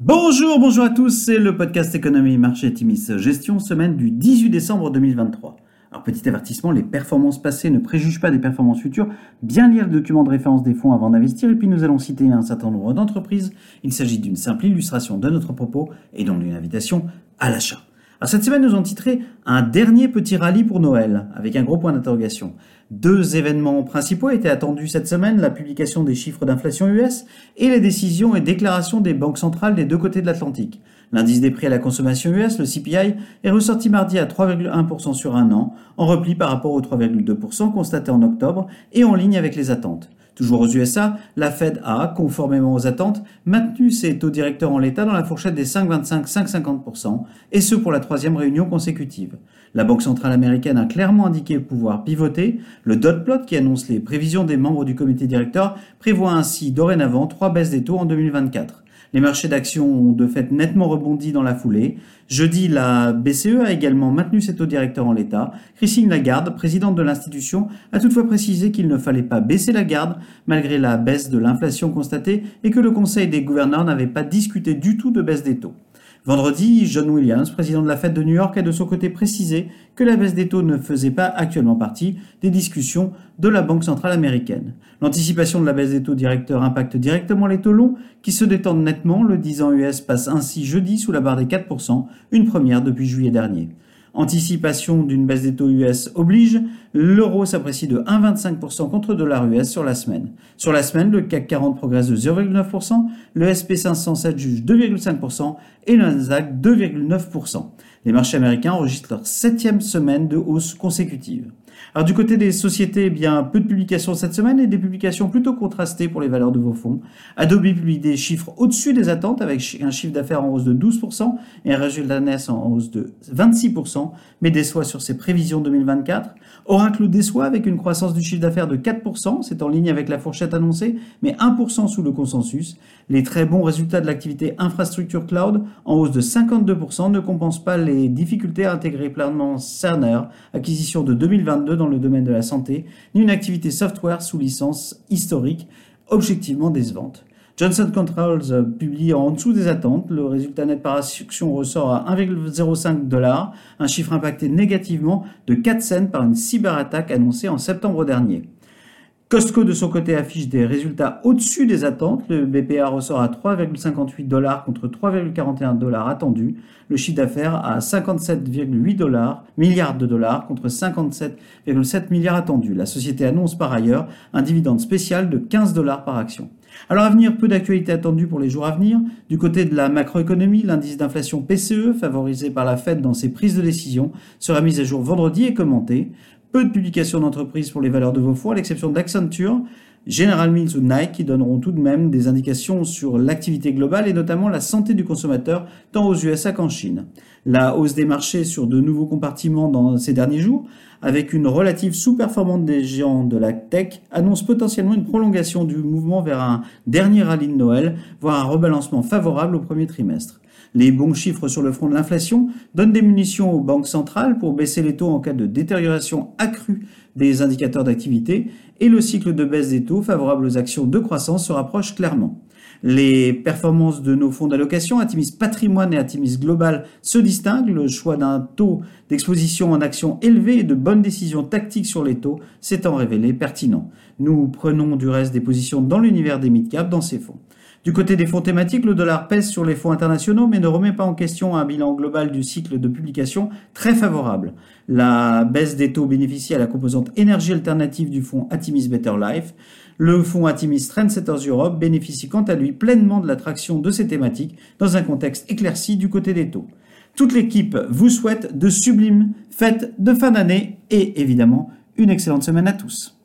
Bonjour, bonjour à tous, c'est le podcast Économie, Marché, Timis, Gestion, semaine du 18 décembre 2023. Alors petit avertissement, les performances passées ne préjugent pas des performances futures. Bien lire le document de référence des fonds avant d'investir et puis nous allons citer un certain nombre d'entreprises. Il s'agit d'une simple illustration de notre propos et donc d'une invitation à l'achat. Alors cette semaine, nous avons titré un dernier petit rallye pour Noël, avec un gros point d'interrogation. Deux événements principaux étaient attendus cette semaine, la publication des chiffres d'inflation US et les décisions et déclarations des banques centrales des deux côtés de l'Atlantique. L'indice des prix à la consommation US, le CPI, est ressorti mardi à 3,1% sur un an, en repli par rapport aux 3,2% constatés en octobre et en ligne avec les attentes. Toujours aux USA, la Fed a, conformément aux attentes, maintenu ses taux directeurs en l'état dans la fourchette des 5,25-5,50%, et ce pour la troisième réunion consécutive. La Banque centrale américaine a clairement indiqué pouvoir pivoter. Le dot plot, qui annonce les prévisions des membres du comité directeur, prévoit ainsi dorénavant trois baisses des taux en 2024. Les marchés d'actions ont de fait nettement rebondi dans la foulée. Jeudi, la BCE a également maintenu ses taux directeurs en l'état. Christine Lagarde, présidente de l'institution, a toutefois précisé qu'il ne fallait pas baisser la garde malgré la baisse de l'inflation constatée et que le Conseil des gouverneurs n'avait pas discuté du tout de baisse des taux. Vendredi, John Williams, président de la Fed de New York, a de son côté précisé que la baisse des taux ne faisait pas actuellement partie des discussions de la Banque centrale américaine. L'anticipation de la baisse des taux directeurs impacte directement les taux longs qui se détendent nettement. Le 10 ans US passe ainsi jeudi sous la barre des 4%, une première depuis juillet dernier. Anticipation d'une baisse des taux US oblige, l'euro s'apprécie de 1,25% contre le dollar US sur la semaine. Sur la semaine, le CAC 40 progresse de 0,9%, le SP507 juge 2,5% et le Nasdaq 2,9%. Les marchés américains enregistrent leur septième semaine de hausse consécutive. Alors du côté des sociétés, eh bien peu de publications cette semaine et des publications plutôt contrastées pour les valeurs de vos fonds. Adobe publie des chiffres au-dessus des attentes avec un chiffre d'affaires en hausse de 12% et un résultat net en hausse de 26%, mais déçoit sur ses prévisions 2024. Oracle déçoit avec une croissance du chiffre d'affaires de 4%, c'est en ligne avec la fourchette annoncée, mais 1% sous le consensus. Les très bons résultats de l'activité infrastructure cloud en hausse de 52% ne compensent pas les difficultés à intégrer pleinement Cerner, acquisition de 2022 dans le domaine de la santé, ni une activité software sous licence historique, objectivement décevante. Johnson Controls euh, publie en dessous des attentes. Le résultat net par action ressort à 1,05 dollars, un chiffre impacté négativement de 4 cents par une cyberattaque annoncée en septembre dernier. Costco, de son côté, affiche des résultats au-dessus des attentes. Le BPA ressort à 3,58 dollars contre 3,41 dollars attendus. Le chiffre d'affaires à 57,8 dollars, milliards de dollars contre 57,7 milliards attendus. La société annonce par ailleurs un dividende spécial de 15 dollars par action. Alors à venir, peu d'actualités attendues pour les jours à venir. Du côté de la macroéconomie, l'indice d'inflation PCE, favorisé par la Fed dans ses prises de décision, sera mis à jour vendredi et commenté. Peu de publications d'entreprises pour les valeurs de vos fonds, à l'exception d'Accenture, General Mills ou Nike qui donneront tout de même des indications sur l'activité globale et notamment la santé du consommateur tant aux USA qu'en Chine. La hausse des marchés sur de nouveaux compartiments dans ces derniers jours, avec une relative sous-performance des géants de la tech, annonce potentiellement une prolongation du mouvement vers un dernier rallye de Noël, voire un rebalancement favorable au premier trimestre. Les bons chiffres sur le front de l'inflation donnent des munitions aux banques centrales pour baisser les taux en cas de détérioration accrue des indicateurs d'activité et le cycle de baisse des taux favorable aux actions de croissance se rapproche clairement. Les performances de nos fonds d'allocation, Atimis Patrimoine et Atimis Global, se distinguent. Le choix d'un taux d'exposition en actions élevé et de bonnes décisions tactiques sur les taux s'étant révélé pertinent. Nous prenons du reste des positions dans l'univers des mid-cap dans ces fonds. Du côté des fonds thématiques, le dollar pèse sur les fonds internationaux mais ne remet pas en question un bilan global du cycle de publication très favorable. La baisse des taux bénéficie à la composante énergie alternative du fonds Atimis Better Life. Le fonds Atimis Trendsetters Europe bénéficie quant à lui pleinement de l'attraction de ces thématiques dans un contexte éclairci du côté des taux. Toute l'équipe vous souhaite de sublimes fêtes de fin d'année et évidemment une excellente semaine à tous.